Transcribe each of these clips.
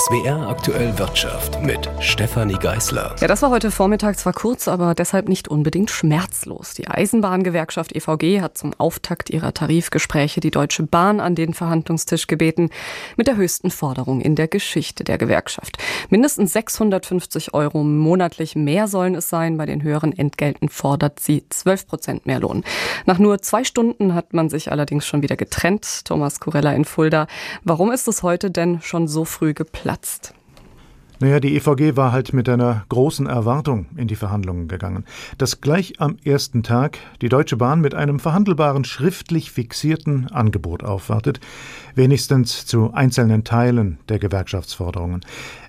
SWR aktuell Wirtschaft mit Stefanie Geißler. Ja, das war heute Vormittag zwar kurz, aber deshalb nicht unbedingt schmerzlos. Die Eisenbahngewerkschaft EVG hat zum Auftakt ihrer Tarifgespräche die Deutsche Bahn an den Verhandlungstisch gebeten mit der höchsten Forderung in der Geschichte der Gewerkschaft. Mindestens 650 Euro monatlich mehr sollen es sein. Bei den höheren Entgelten fordert sie 12 Prozent mehr Lohn. Nach nur zwei Stunden hat man sich allerdings schon wieder getrennt. Thomas Kurella in Fulda. Warum ist es heute denn schon so früh geplatzt? Naja, die EVG war halt mit einer großen Erwartung in die Verhandlungen gegangen. Dass gleich am ersten Tag die Deutsche Bahn mit einem verhandelbaren, schriftlich fixierten Angebot aufwartet, wenigstens zu einzelnen Teilen der Gewerkschaftsforderungen.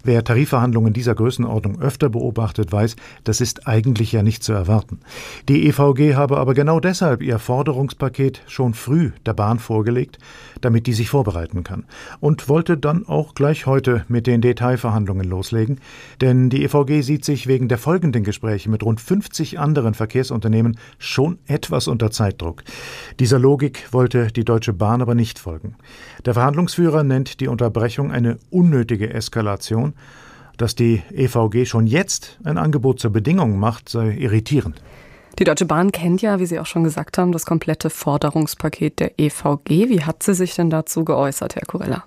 Wer Tarifverhandlungen dieser Größenordnung öfter beobachtet, weiß, das ist eigentlich ja nicht zu erwarten. Die EVG habe aber genau deshalb ihr Forderungspaket schon früh der Bahn vorgelegt, damit die sich vorbereiten kann. Und wollte dann auch gleich heute mit den Detailverhandlungen loslegen, denn die EVG sieht sich wegen der folgenden Gespräche mit rund 50 anderen Verkehrsunternehmen schon etwas unter Zeitdruck. Dieser Logik wollte die Deutsche Bahn aber nicht folgen. Der Verhandlungsführer nennt die Unterbrechung eine unnötige Eskalation. Dass die EVG schon jetzt ein Angebot zur Bedingung macht, sei irritierend. Die Deutsche Bahn kennt ja, wie Sie auch schon gesagt haben, das komplette Forderungspaket der EVG. Wie hat sie sich denn dazu geäußert, Herr Kurella?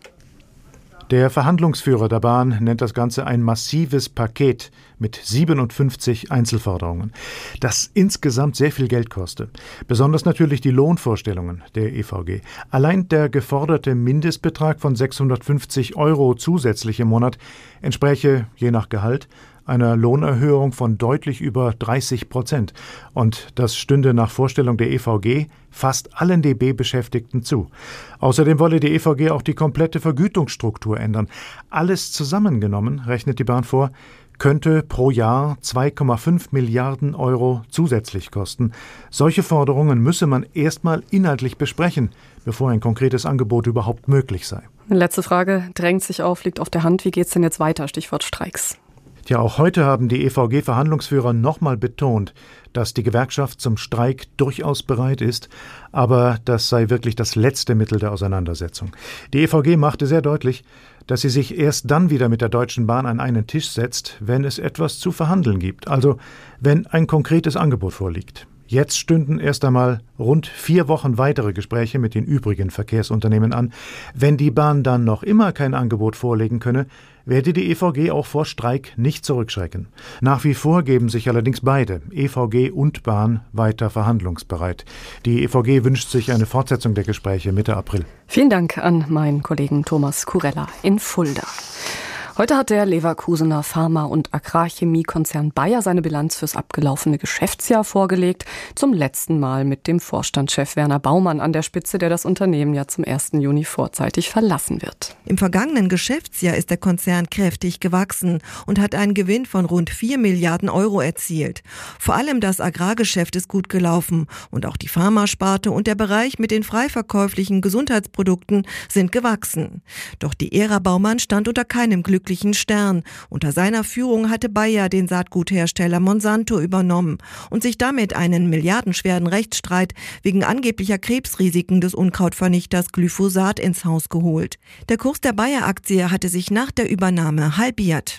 Der Verhandlungsführer der Bahn nennt das Ganze ein massives Paket mit 57 Einzelforderungen, das insgesamt sehr viel Geld koste. Besonders natürlich die Lohnvorstellungen der EVG. Allein der geforderte Mindestbetrag von 650 Euro zusätzlich im Monat entspräche, je nach Gehalt, einer Lohnerhöhung von deutlich über 30 Prozent. Und das stünde nach Vorstellung der EVG fast allen DB-Beschäftigten zu. Außerdem wolle die EVG auch die komplette Vergütungsstruktur ändern. Alles zusammengenommen, rechnet die Bahn vor, könnte pro Jahr 2,5 Milliarden Euro zusätzlich kosten. Solche Forderungen müsse man erstmal inhaltlich besprechen, bevor ein konkretes Angebot überhaupt möglich sei. Letzte Frage drängt sich auf, liegt auf der Hand. Wie geht es denn jetzt weiter? Stichwort Streiks. Ja, auch heute haben die EVG-Verhandlungsführer nochmal betont, dass die Gewerkschaft zum Streik durchaus bereit ist, aber das sei wirklich das letzte Mittel der Auseinandersetzung. Die EVG machte sehr deutlich, dass sie sich erst dann wieder mit der Deutschen Bahn an einen Tisch setzt, wenn es etwas zu verhandeln gibt, also wenn ein konkretes Angebot vorliegt. Jetzt stünden erst einmal rund vier Wochen weitere Gespräche mit den übrigen Verkehrsunternehmen an. Wenn die Bahn dann noch immer kein Angebot vorlegen könne, werde die EVG auch vor Streik nicht zurückschrecken. Nach wie vor geben sich allerdings beide, EVG und Bahn, weiter verhandlungsbereit. Die EVG wünscht sich eine Fortsetzung der Gespräche Mitte April. Vielen Dank an meinen Kollegen Thomas Kurella in Fulda. Heute hat der Leverkusener Pharma- und Agrarchemiekonzern Bayer seine Bilanz fürs abgelaufene Geschäftsjahr vorgelegt. Zum letzten Mal mit dem Vorstandschef Werner Baumann an der Spitze, der das Unternehmen ja zum 1. Juni vorzeitig verlassen wird. Im vergangenen Geschäftsjahr ist der Konzern kräftig gewachsen und hat einen Gewinn von rund 4 Milliarden Euro erzielt. Vor allem das Agrargeschäft ist gut gelaufen und auch die Pharmasparte und der Bereich mit den frei verkäuflichen Gesundheitsprodukten sind gewachsen. Doch die Ära Baumann stand unter keinem Glück glücklichen Stern. Unter seiner Führung hatte Bayer den Saatguthersteller Monsanto übernommen und sich damit einen milliardenschweren Rechtsstreit wegen angeblicher Krebsrisiken des Unkrautvernichters Glyphosat ins Haus geholt. Der Kurs der Bayer-Aktie hatte sich nach der Übernahme halbiert.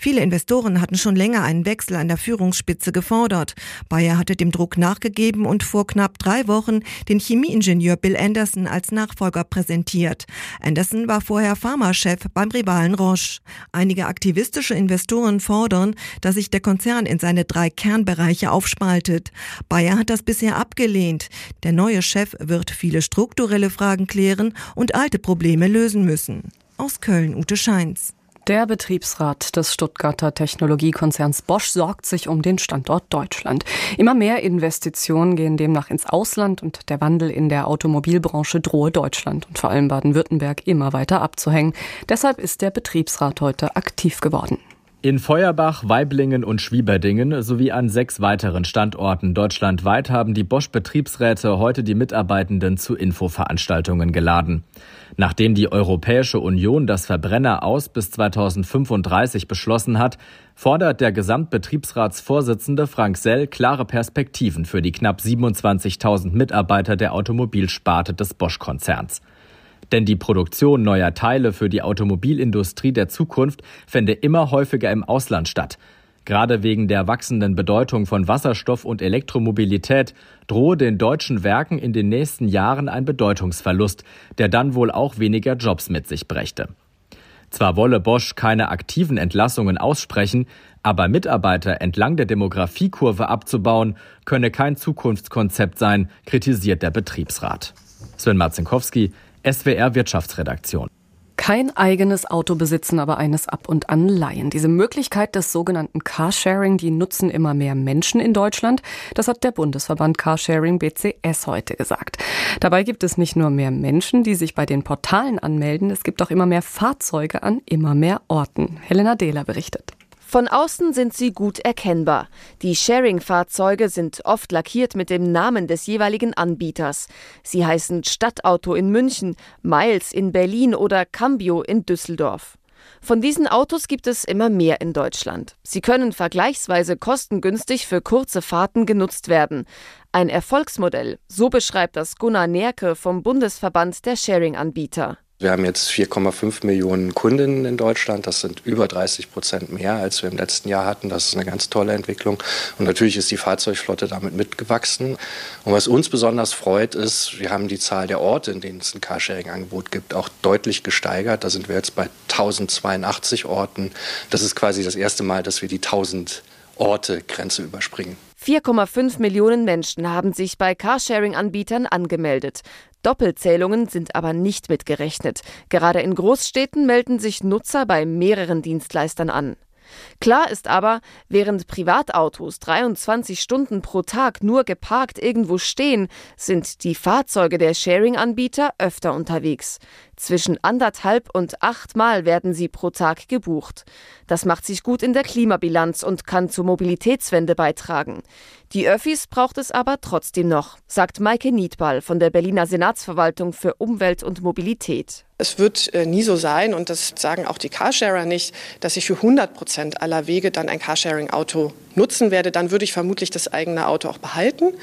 Viele Investoren hatten schon länger einen Wechsel an der Führungsspitze gefordert. Bayer hatte dem Druck nachgegeben und vor knapp drei Wochen den Chemieingenieur Bill Anderson als Nachfolger präsentiert. Anderson war vorher Pharmachef beim Rivalen Roche. Einige aktivistische Investoren fordern, dass sich der Konzern in seine drei Kernbereiche aufspaltet. Bayer hat das bisher abgelehnt. Der neue Chef wird viele strukturelle Fragen klären und alte Probleme lösen müssen. Aus Köln Ute Scheins. Der Betriebsrat des Stuttgarter Technologiekonzerns Bosch sorgt sich um den Standort Deutschland. Immer mehr Investitionen gehen demnach ins Ausland und der Wandel in der Automobilbranche drohe Deutschland und vor allem Baden-Württemberg immer weiter abzuhängen. Deshalb ist der Betriebsrat heute aktiv geworden. In Feuerbach, Weiblingen und Schwieberdingen sowie an sechs weiteren Standorten deutschlandweit haben die Bosch-Betriebsräte heute die Mitarbeitenden zu Infoveranstaltungen geladen. Nachdem die Europäische Union das Verbrenner aus bis 2035 beschlossen hat, fordert der Gesamtbetriebsratsvorsitzende Frank Sell klare Perspektiven für die knapp 27.000 Mitarbeiter der Automobilsparte des Bosch-Konzerns. Denn die Produktion neuer Teile für die Automobilindustrie der Zukunft fände immer häufiger im Ausland statt. Gerade wegen der wachsenden Bedeutung von Wasserstoff und Elektromobilität drohe den deutschen Werken in den nächsten Jahren ein Bedeutungsverlust, der dann wohl auch weniger Jobs mit sich brächte. Zwar wolle Bosch keine aktiven Entlassungen aussprechen, aber Mitarbeiter entlang der Demografiekurve abzubauen, könne kein Zukunftskonzept sein, kritisiert der Betriebsrat. Sven Marzinkowski, SWR Wirtschaftsredaktion kein eigenes Auto besitzen, aber eines ab und an leihen. Diese Möglichkeit des sogenannten Carsharing, die nutzen immer mehr Menschen in Deutschland. Das hat der Bundesverband Carsharing BCS heute gesagt. Dabei gibt es nicht nur mehr Menschen, die sich bei den Portalen anmelden, es gibt auch immer mehr Fahrzeuge an immer mehr Orten. Helena Dehler berichtet. Von außen sind sie gut erkennbar. Die Sharing-Fahrzeuge sind oft lackiert mit dem Namen des jeweiligen Anbieters. Sie heißen Stadtauto in München, Miles in Berlin oder Cambio in Düsseldorf. Von diesen Autos gibt es immer mehr in Deutschland. Sie können vergleichsweise kostengünstig für kurze Fahrten genutzt werden. Ein Erfolgsmodell, so beschreibt das Gunnar Nerke vom Bundesverband der Sharing-Anbieter. Wir haben jetzt 4,5 Millionen Kundinnen in Deutschland. Das sind über 30 Prozent mehr, als wir im letzten Jahr hatten. Das ist eine ganz tolle Entwicklung. Und natürlich ist die Fahrzeugflotte damit mitgewachsen. Und was uns besonders freut, ist, wir haben die Zahl der Orte, in denen es ein Carsharing-Angebot gibt, auch deutlich gesteigert. Da sind wir jetzt bei 1082 Orten. Das ist quasi das erste Mal, dass wir die 1000 Orte Grenze überspringen. 4,5 Millionen Menschen haben sich bei Carsharing-Anbietern angemeldet. Doppelzählungen sind aber nicht mitgerechnet. Gerade in Großstädten melden sich Nutzer bei mehreren Dienstleistern an. Klar ist aber, während Privatautos 23 Stunden pro Tag nur geparkt irgendwo stehen, sind die Fahrzeuge der Sharing-Anbieter öfter unterwegs. Zwischen anderthalb und achtmal werden sie pro Tag gebucht. Das macht sich gut in der Klimabilanz und kann zur Mobilitätswende beitragen. Die Öffis braucht es aber trotzdem noch, sagt Maike Niedball von der Berliner Senatsverwaltung für Umwelt und Mobilität. Es wird äh, nie so sein, und das sagen auch die Carsharer nicht, dass ich für 100 Prozent aller Wege dann ein Carsharing-Auto nutzen werde. Dann würde ich vermutlich das eigene Auto auch behalten.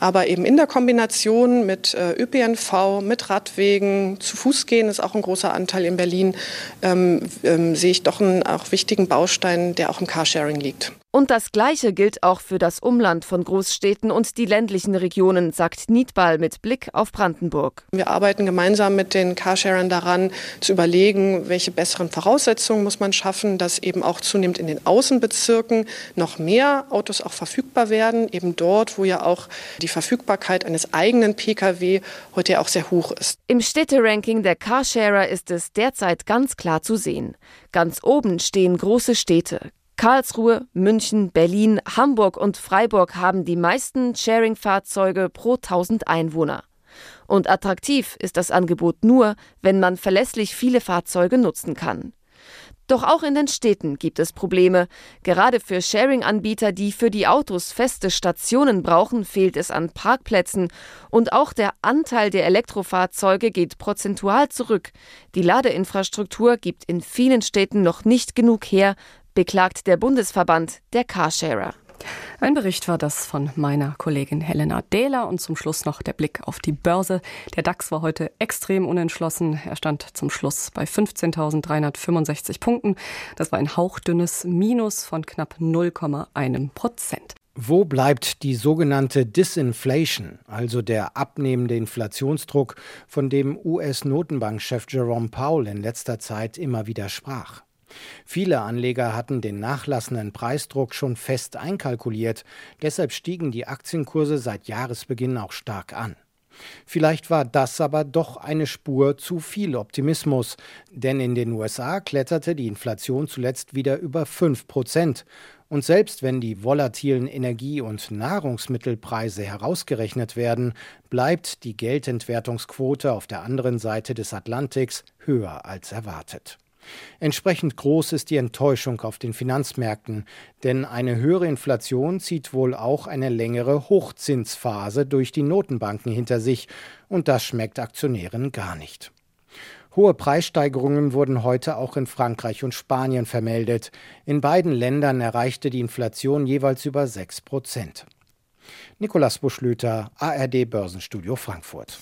Aber eben in der Kombination mit äh, ÖPNV, mit Radwegen, zu Fuß gehen ist auch ein großer Anteil in Berlin, ähm, ähm, sehe ich doch einen auch wichtigen Baustein, der auch im Carsharing liegt. Und das Gleiche gilt auch für das Umland von Großstädten und die ländlichen Regionen, sagt Niedball mit Blick auf Brandenburg. Wir arbeiten gemeinsam mit den Carsharern daran, zu überlegen, welche besseren Voraussetzungen muss man schaffen, dass eben auch zunehmend in den Außenbezirken noch mehr Autos auch verfügbar werden, eben dort, wo ja auch die Verfügbarkeit eines eigenen Pkw heute ja auch sehr hoch ist. Im Städteranking der Carsharer ist es derzeit ganz klar zu sehen. Ganz oben stehen große Städte, Karlsruhe, München, Berlin, Hamburg und Freiburg haben die meisten Sharing-Fahrzeuge pro 1000 Einwohner. Und attraktiv ist das Angebot nur, wenn man verlässlich viele Fahrzeuge nutzen kann. Doch auch in den Städten gibt es Probleme. Gerade für Sharing-Anbieter, die für die Autos feste Stationen brauchen, fehlt es an Parkplätzen. Und auch der Anteil der Elektrofahrzeuge geht prozentual zurück. Die Ladeinfrastruktur gibt in vielen Städten noch nicht genug her, beklagt der Bundesverband der Carsharer. Ein Bericht war das von meiner Kollegin Helena Dehler und zum Schluss noch der Blick auf die Börse. Der DAX war heute extrem unentschlossen. Er stand zum Schluss bei 15.365 Punkten. Das war ein hauchdünnes Minus von knapp 0,1 Prozent. Wo bleibt die sogenannte Disinflation, also der abnehmende Inflationsdruck, von dem US-Notenbankchef Jerome Powell in letzter Zeit immer wieder sprach? Viele Anleger hatten den nachlassenden Preisdruck schon fest einkalkuliert, deshalb stiegen die Aktienkurse seit Jahresbeginn auch stark an. Vielleicht war das aber doch eine Spur zu viel Optimismus, denn in den USA kletterte die Inflation zuletzt wieder über 5 Prozent. Und selbst wenn die volatilen Energie- und Nahrungsmittelpreise herausgerechnet werden, bleibt die Geldentwertungsquote auf der anderen Seite des Atlantiks höher als erwartet. Entsprechend groß ist die Enttäuschung auf den Finanzmärkten, denn eine höhere Inflation zieht wohl auch eine längere Hochzinsphase durch die Notenbanken hinter sich, und das schmeckt Aktionären gar nicht. Hohe Preissteigerungen wurden heute auch in Frankreich und Spanien vermeldet. In beiden Ländern erreichte die Inflation jeweils über 6 Prozent. Nikolas Buschlüter, ARD Börsenstudio Frankfurt.